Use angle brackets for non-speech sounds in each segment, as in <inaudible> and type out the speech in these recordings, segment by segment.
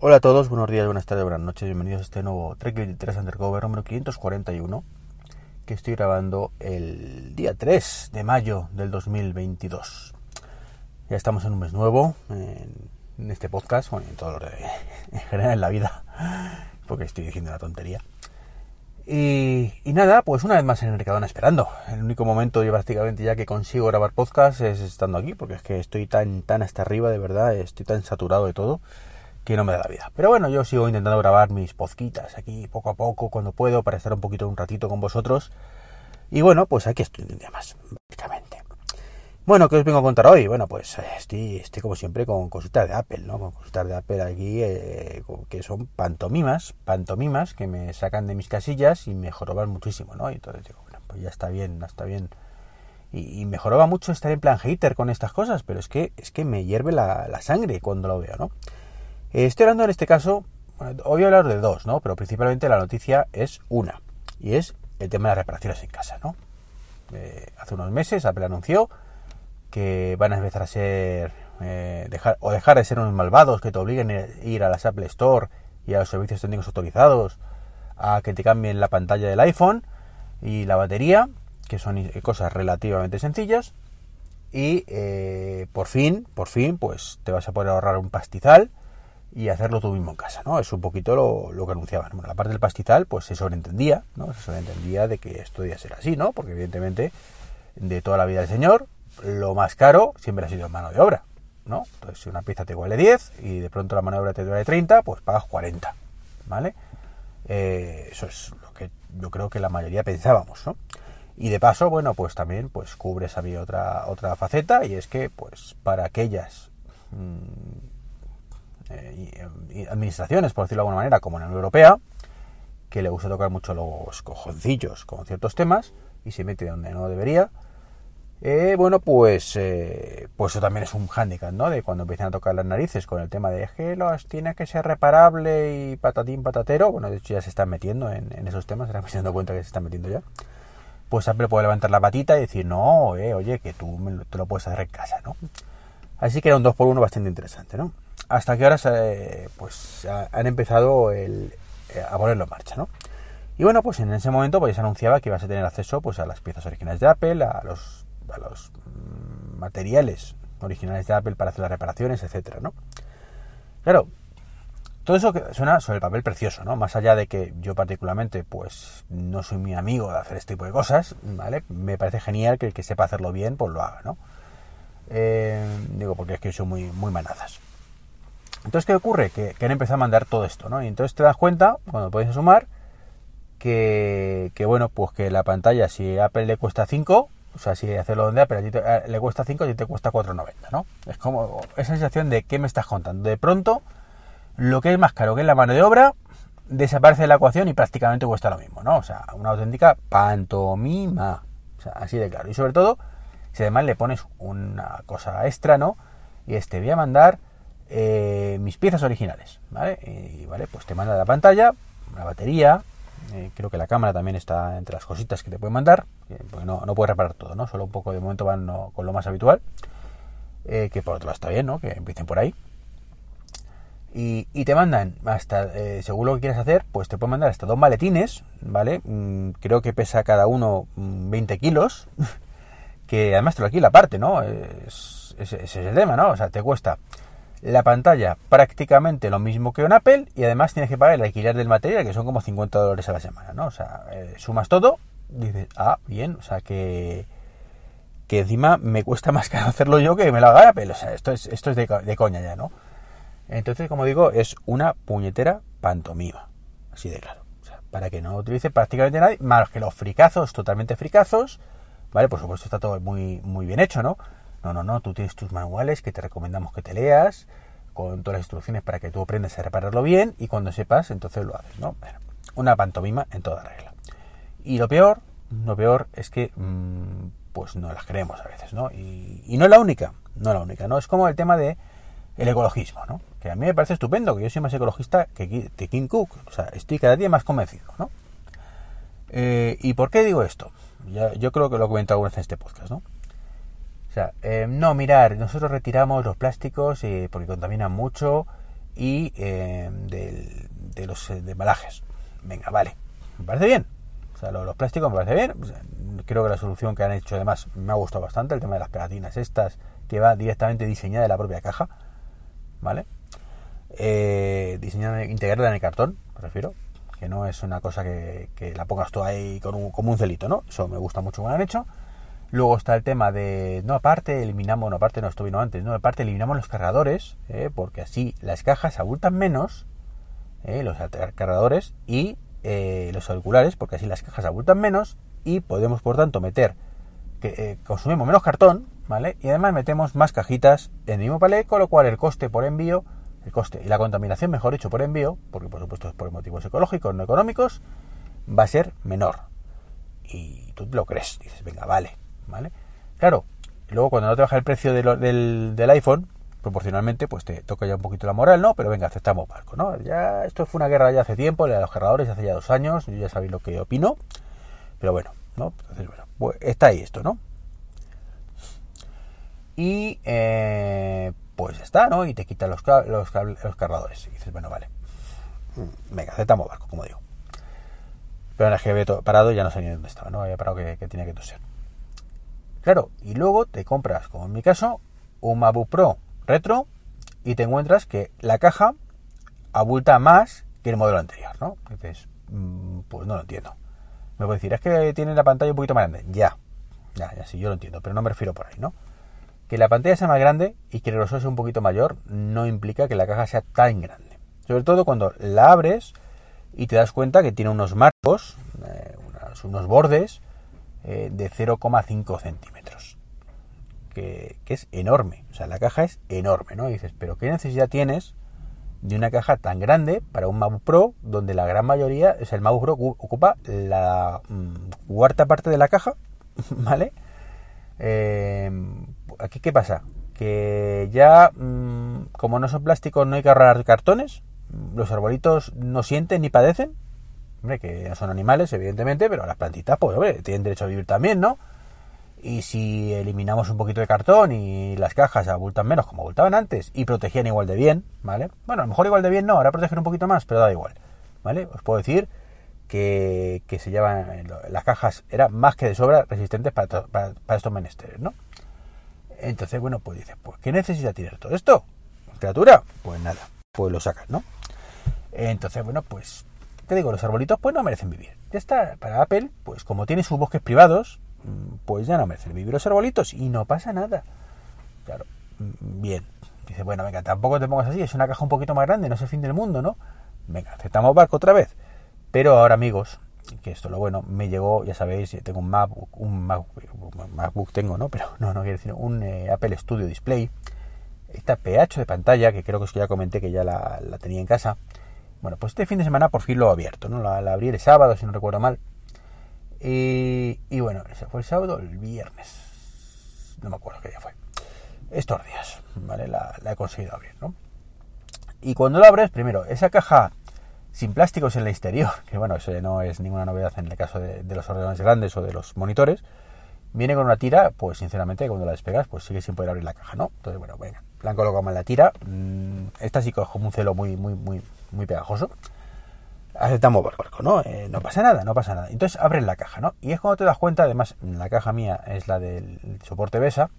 Hola a todos, buenos días, buenas tardes, buenas noches, bienvenidos a este nuevo Trek 23 Undercover número 541 que estoy grabando el día 3 de mayo del 2022. Ya estamos en un mes nuevo en, este podcast, bueno, en todo lo de, <laughs> en general en la vida, porque estoy diciendo una tontería. Y, nada, pues una vez más en el Mercadona esperando. El único momento yo prácticamente ya que consigo grabar podcast es estando aquí, porque es que estoy tan, tan hasta arriba, de verdad, estoy tan saturado de todo que no me da la vida. Pero bueno, yo sigo intentando grabar mis pozquitas aquí poco a poco cuando puedo para estar un poquito un ratito con vosotros. Y bueno, pues aquí estoy un día más, básicamente. Bueno, ¿qué os vengo a contar hoy? Bueno, pues eh, estoy, estoy como siempre con cositas de Apple, ¿no? Con cositas de Apple aquí eh, que son pantomimas, pantomimas que me sacan de mis casillas y me joroban muchísimo, ¿no? Y entonces digo, bueno, pues ya está bien, está bien. Y, y me joroba mucho estar en plan hater con estas cosas, pero es que, es que me hierve la, la sangre cuando lo veo, ¿no? Eh, estoy hablando en este caso, hoy voy a hablar de dos, ¿no? Pero principalmente la noticia es una, y es el tema de las reparaciones en casa, ¿no? Eh, hace unos meses Apple anunció que van a empezar a ser, eh, dejar, o dejar de ser unos malvados que te obliguen a ir a las Apple Store y a los servicios técnicos autorizados a que te cambien la pantalla del iPhone y la batería, que son cosas relativamente sencillas, y por fin, por fin, pues te vas a poder ahorrar un pastizal y hacerlo tú mismo en casa, ¿no? Es un poquito lo, que anunciaban. Bueno, la parte del pastizal, pues se sobreentendía, ¿no? Se sobreentendía de que esto debía ser así, ¿no? Porque evidentemente, de toda la vida del señor, lo más caro siempre ha sido mano de obra, ¿no? Entonces, si una pieza te vale 10 y de pronto la mano de obra te vale 30, pues pagas 40, ¿vale? Eh, eso es lo que yo creo que la mayoría pensábamos, ¿no? Y de paso, bueno, pues también pues cubres había otra, otra faceta y es que, pues, para aquellas... Mmm, eh, administraciones, por decirlo de alguna manera, como en la Unión Europea, que le gusta tocar mucho los cojoncillos con ciertos temas y se mete donde no debería. Eh, bueno, pues, eh, pues eso también es un hándicap, ¿no? De cuando empiezan a tocar las narices con el tema de que los tiene que ser reparable y patatín patatero. Bueno, de hecho ya se están metiendo en, esos temas, se están dando cuenta que se están metiendo ya. Pues Apple puede levantar la patita y decir, no, oye, que tú te lo puedes hacer en casa, ¿no? Así que era un 2 por 1 bastante interesante, ¿no? Hasta que ahora se, pues, han empezado el, eh, a ponerlo en marcha, ¿no? Y bueno, pues en ese momento pues se anunciaba que ibas a tener acceso pues a las piezas originales de Apple, a los, a los mm, materiales originales de Apple para hacer las reparaciones, etcétera, ¿no? Claro, todo eso suena sobre el papel precioso, ¿no? Más allá de que yo particularmente, pues, no soy muy amigo de hacer este tipo de cosas, ¿vale? Me parece genial que el que sepa hacerlo bien, pues lo haga, ¿no? Eh, digo, porque es que soy muy, muy manazas. Entonces, ¿qué ocurre? Que, han empezado a mandar todo esto, ¿no? Y entonces te das cuenta, cuando puedes sumar, que, bueno, pues que la pantalla, si Apple le cuesta 5, o sea, si hacerlo donde Apple eh, le cuesta 5, a ti te cuesta 4,90, ¿no? Es como esa sensación de ¿qué me estás contando? De pronto, lo que es más caro que es la mano de obra, desaparece de la ecuación y prácticamente cuesta lo mismo, ¿no? O sea, una auténtica pantomima. O sea, así de claro. Y sobre todo, si además le pones una cosa extra, ¿no? Y este voy a mandar eh, mis piezas originales, ¿vale? Y vale, pues te manda la pantalla, la batería, eh, creo que la cámara también está entre las cositas que te pueden mandar, porque no, no puedes reparar todo, ¿no? Solo un poco de momento van con lo más habitual, eh, que por otro lado está bien, ¿no? Que empiecen por ahí. Y, te mandan hasta, según lo que quieras hacer, pues te pueden mandar hasta dos maletines, ¿vale? Mm, creo que pesa cada uno 20 mm, kilos, <laughs> que además te lo alquila aparte, ¿no? ese es el tema, ¿no? O sea, te cuesta la pantalla prácticamente lo mismo que un Apple y además tienes que pagar el alquiler del material que son como 50 dólares a la semana, ¿no? O sea, eh, sumas todo, dices, ah, bien, o sea que que encima me cuesta más que <laughs> hacerlo yo que me lo haga Apple, o sea, esto es, esto es de, coña ya, ¿no? Entonces, como digo, es una puñetera pantomima, así de claro. O sea, para que no utilice prácticamente nadie, más que los fricazos, totalmente fricazos, ¿vale? Por supuesto está todo muy, muy bien hecho, ¿no? No, no, no, tú tienes tus manuales que te recomendamos que te leas, con todas las instrucciones para que tú aprendas a repararlo bien y cuando sepas, entonces lo haces, ¿no? Bueno, una pantomima en toda regla. Y lo peor, lo peor es que, mmm, pues no las creemos a veces, ¿no? Y, no es la única, no es la única, ¿no? Es como el tema de el ecologismo, ¿no? Que a mí me parece estupendo, que yo soy más ecologista que, que King Cook, o sea, estoy cada día más convencido, ¿no? Eh, ¿Y por qué digo esto? Ya, yo creo que lo he comentado alguna vez en este podcast, ¿no? O sea, eh, no, mirar, nosotros retiramos los plásticos eh, porque contaminan mucho y eh, de, de, los de embalajes. Venga, vale, me parece bien. O sea, los, plásticos me parece bien. Creo que la solución que han hecho además me ha gustado bastante, el tema de las pegatinas estas, que va directamente diseñada de la propia caja, ¿vale? Eh, diseñada, integrada en el cartón, me refiero, que no es una cosa que, que la pongas tú ahí con un, como un celito, ¿no? Eso me gusta mucho como lo han hecho. Luego está el tema de, no, aparte eliminamos, no, aparte no, esto vino antes, no, aparte eliminamos los cargadores, eh, porque así las cajas abultan menos, eh, los cargadores y eh, los auriculares, porque así las cajas abultan menos y podemos, por tanto, meter, que eh, consumimos menos cartón, ¿vale? Y además metemos más cajitas en el mismo palé, con lo cual el coste por envío, el coste y la contaminación, mejor dicho, por envío, porque por supuesto es por motivos ecológicos, no económicos, va a ser menor. Y tú lo crees, dices, venga, vale, ¿vale? Claro, luego cuando no te baja el precio del, iPhone, proporcionalmente, pues te toca ya un poquito la moral, ¿no? Pero venga, aceptamos barco, ¿no? Ya, esto fue una guerra ya hace tiempo, la de los cargadores, hace ya dos años, yo ya sabéis lo que opino, pero bueno, ¿no? Entonces, bueno, pues está ahí esto, ¿no? Y, eh, pues está, ¿no? Y te quitan los, los, los cargadores. Y dices, bueno, vale. Venga, aceptamos barco, como digo. Pero en el que había parado ya no sé ni dónde estaba, ¿no? Había parado que, que tenía que toser. Claro, y luego te compras, como en mi caso, un MacBook Pro retro y te encuentras que la caja abulta más que el modelo anterior, ¿no? Mmm, pues no lo entiendo. Me puedes decir, es que tiene la pantalla un poquito más grande. Ya, ya, ya sí, yo lo entiendo, pero no me refiero por ahí, ¿no? Que la pantalla sea más grande y que el grosor sea un poquito mayor no implica que la caja sea tan grande. Sobre todo cuando la abres y te das cuenta que tiene unos marcos, eh, unos, bordes eh, de 0,5 centímetros. Que, que, es enorme. O sea, la caja es enorme, ¿no? Y dices, pero ¿qué necesidad tienes de una caja tan grande para un MacBook Pro donde la gran mayoría, o sea, el MacBook Pro ocupa la mmm, cuarta parte de la caja, <laughs> ¿vale? Eh, aquí qué pasa que ya mmm, como no son plásticos no hay que ahorrar cartones los arbolitos no sienten ni padecen hombre que no son animales evidentemente pero las plantitas pues hombre tienen derecho a vivir también no y si eliminamos un poquito de cartón y las cajas abultan menos como abultaban antes y protegían igual de bien vale bueno a lo mejor igual de bien no ahora protegen un poquito más pero da igual vale os puedo decir que, que se llevan las cajas eran más que de sobra resistentes para, para, estos menesteres, ¿no? Entonces, bueno, pues dices, pues ¿qué necesita tirar todo esto? ¿Criatura? Pues nada, pues lo sacas, ¿no? Entonces, bueno, pues, te digo, los arbolitos pues no merecen vivir. Ya está, para Apple, pues como tiene sus bosques privados, pues ya no merecen vivir los arbolitos y no pasa nada. Claro, bien. Dice, bueno, venga, tampoco te pongas así, es una caja un poquito más grande, no es el fin del mundo, ¿no? Venga, aceptamos barco otra vez. Pero ahora, amigos, que esto lo bueno, me llegó, ya sabéis, tengo un MacBook, un MacBook, un tengo, ¿no? Pero <laughs> no, no quiero decir, un eh, Apple Studio Display. Esta PH de pantalla, que creo que ya comenté que ya la, tenía en casa. Bueno, pues este fin de semana por fin lo he abierto, ¿no? La, la el sábado, si no recuerdo mal. Y, bueno, ese fue el sábado, el viernes. No me acuerdo qué día fue. Estos días, ¿vale? La, la he conseguido abrir, ¿no? Y cuando lo abres, primero, esa caja sin plásticos en el exterior, <laughs> que bueno, eso no es ninguna novedad en el caso de, los ordenadores grandes o de los monitores, viene con una tira, pues sinceramente cuando la despegas, pues sigue sin poder abrir la caja, ¿no? Entonces, bueno, venga, la han colocado mal la tira, esta sí como un celo muy, muy, muy, muy pegajoso, aceptamos barco, ¿no? Eh, no pasa nada, no pasa nada. Entonces abres la caja, ¿no? Y es cuando te das cuenta, además, la caja mía es la del soporte BESA,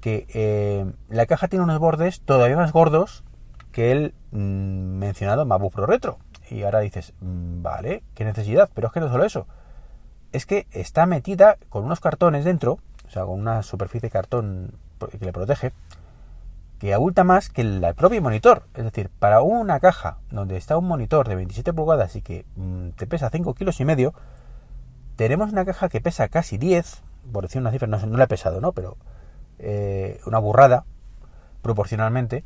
que eh, la caja tiene unos bordes todavía más gordos que el mmm, mencionado MacBook Pro Retro. Y ahora dices, mmm, vale, qué necesidad, pero es que no solo eso. Es que está metida con unos cartones dentro, o sea, con una superficie de cartón que le protege, que abulta más que el propio monitor. Es decir, para una caja donde está un monitor de 27 pulgadas y que mmm, te pesa 5 kilos y medio, tenemos una caja que pesa casi 10, por decir una cifra, no, no la he pesado, ¿no? Pero eh, una burrada, proporcionalmente,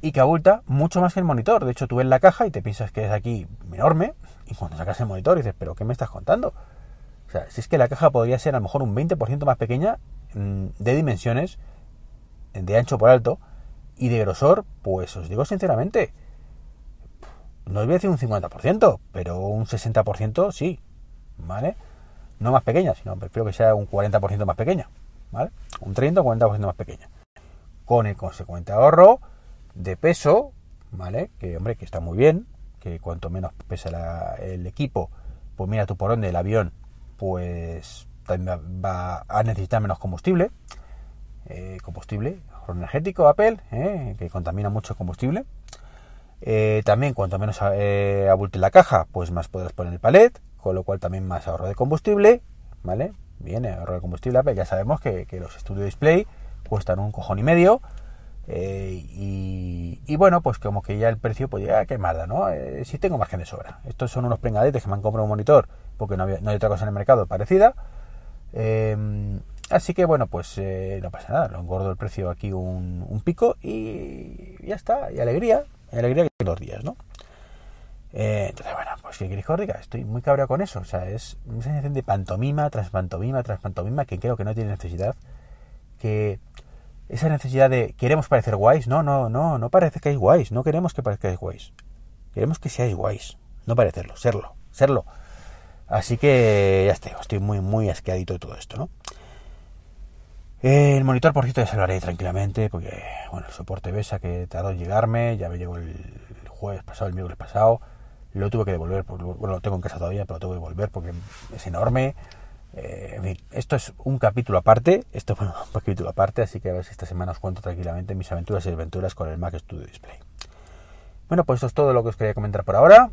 y que abulta mucho más que el monitor. De hecho, tú ves la caja y te piensas que es aquí enorme y cuando sacas el monitor dices, pero ¿qué me estás contando? O sea, si es que la caja podría ser a lo mejor un 20% más pequeña mm, de dimensiones, de ancho por alto, y de grosor, pues os digo sinceramente, no os voy a decir un 50%, pero un 60% sí, ¿vale? No más pequeña, sino prefiero que sea un 40% más pequeña, ¿vale? Un 30 o 40% más pequeña. Con el consecuente ahorro de peso, ¿vale? Que, hombre, que está muy bien, que cuanto menos pesa el equipo, pues mira tú por dónde el avión, pues también va a necesitar menos combustible. Eh, combustible, energético Apple, eh, que contamina mucho combustible. Eh, también cuanto menos eh, abulte la caja, pues más podrás poner el palet, con lo cual también más ahorro de combustible, ¿vale? Bien, ahorro de combustible, Apple, ya sabemos que, los Studio Display cuestan un cojón y medio, y, bueno, pues como que ya el precio, pues ya, qué mala, ¿no? si tengo margen de sobra. Estos son unos prengadetes que me han comprado un monitor, porque no, no hay otra cosa en el mercado parecida. Así que bueno, pues eh, no pasa nada, lo engordo el precio aquí un, pico y ya está, y alegría, y alegría que dos días, ¿no? Eh, entonces, bueno, pues ¿qué queréis que? Estoy muy cabreado con eso, o sea, es una sensación de pantomima tras pantomima tras pantomima que creo que no tiene necesidad, que esa necesidad de queremos parecer guays, no, no, no, no parece que hay guays, no queremos que parezcáis guays, queremos que seáis guays, no parecerlo, serlo, serlo. Así que ya estoy, estoy muy, muy asqueadito de todo esto, ¿no? El monitor, por cierto, ya se lo haré tranquilamente, porque, bueno, el soporte BESA que tardó en llegarme, ya me llegó el jueves pasado, el miércoles pasado, lo tuve que devolver, bueno, lo tengo en casa todavía, pero lo tengo que devolver porque es enorme. Eh, en fin, esto es un capítulo aparte, esto es <laughs> un capítulo aparte, así que a ver si esta semana os cuento tranquilamente mis aventuras y aventuras con el Mac Studio Display. Bueno, pues esto es todo lo que os quería comentar por ahora.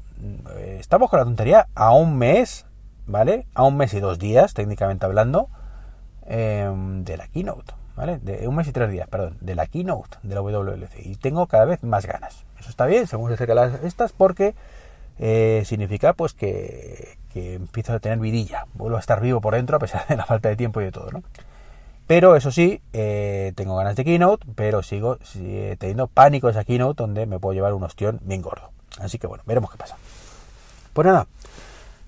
Eh, estamos con la tontería a un mes, ¿vale? A un mes y dos días, técnicamente hablando Em, de la keynote, ¿vale? De un mes y tres días, perdón, de la keynote de la WWDC. Y tengo cada vez más ganas. Eso está bien, según se acercan las estas, porque eh, significa pues que, empiezo a tener vidilla. Vuelvo a estar vivo por dentro a pesar de la falta de tiempo y de todo, ¿no? Pero eso sí, eh, tengo ganas de keynote, pero sigo teniendo pánico esa keynote donde me puedo llevar un ostión bien gordo. Así que bueno, veremos qué pasa. Pues nada,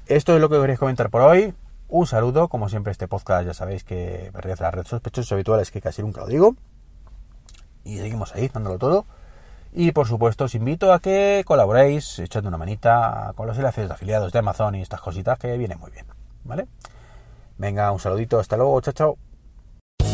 esto es lo que queréis comentar por hoy. Un saludo, como siempre este podcast ya sabéis que pertenece a la red sospechosos habituales que casi nunca lo digo. Y seguimos ahí, dándolo todo. Y por supuesto os invito a que colaboréis echando una manita con los enlaces de afiliados de Amazon y estas cositas que vienen muy bien. ¿Vale? Venga, un saludito, hasta luego, chao, chao.